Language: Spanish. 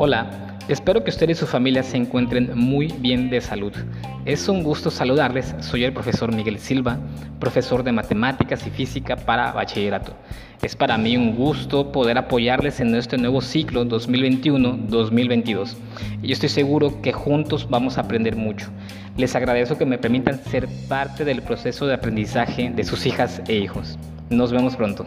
Hola, espero que usted y su familia se encuentren muy bien de salud. Es un gusto saludarles, soy el profesor Miguel Silva, profesor de matemáticas y física para bachillerato. Es para mí un gusto poder apoyarles en este nuevo ciclo 2021-2022. Y yo estoy seguro que juntos vamos a aprender mucho. Les agradezco que me permitan ser parte del proceso de aprendizaje de sus hijas e hijos. Nos vemos pronto.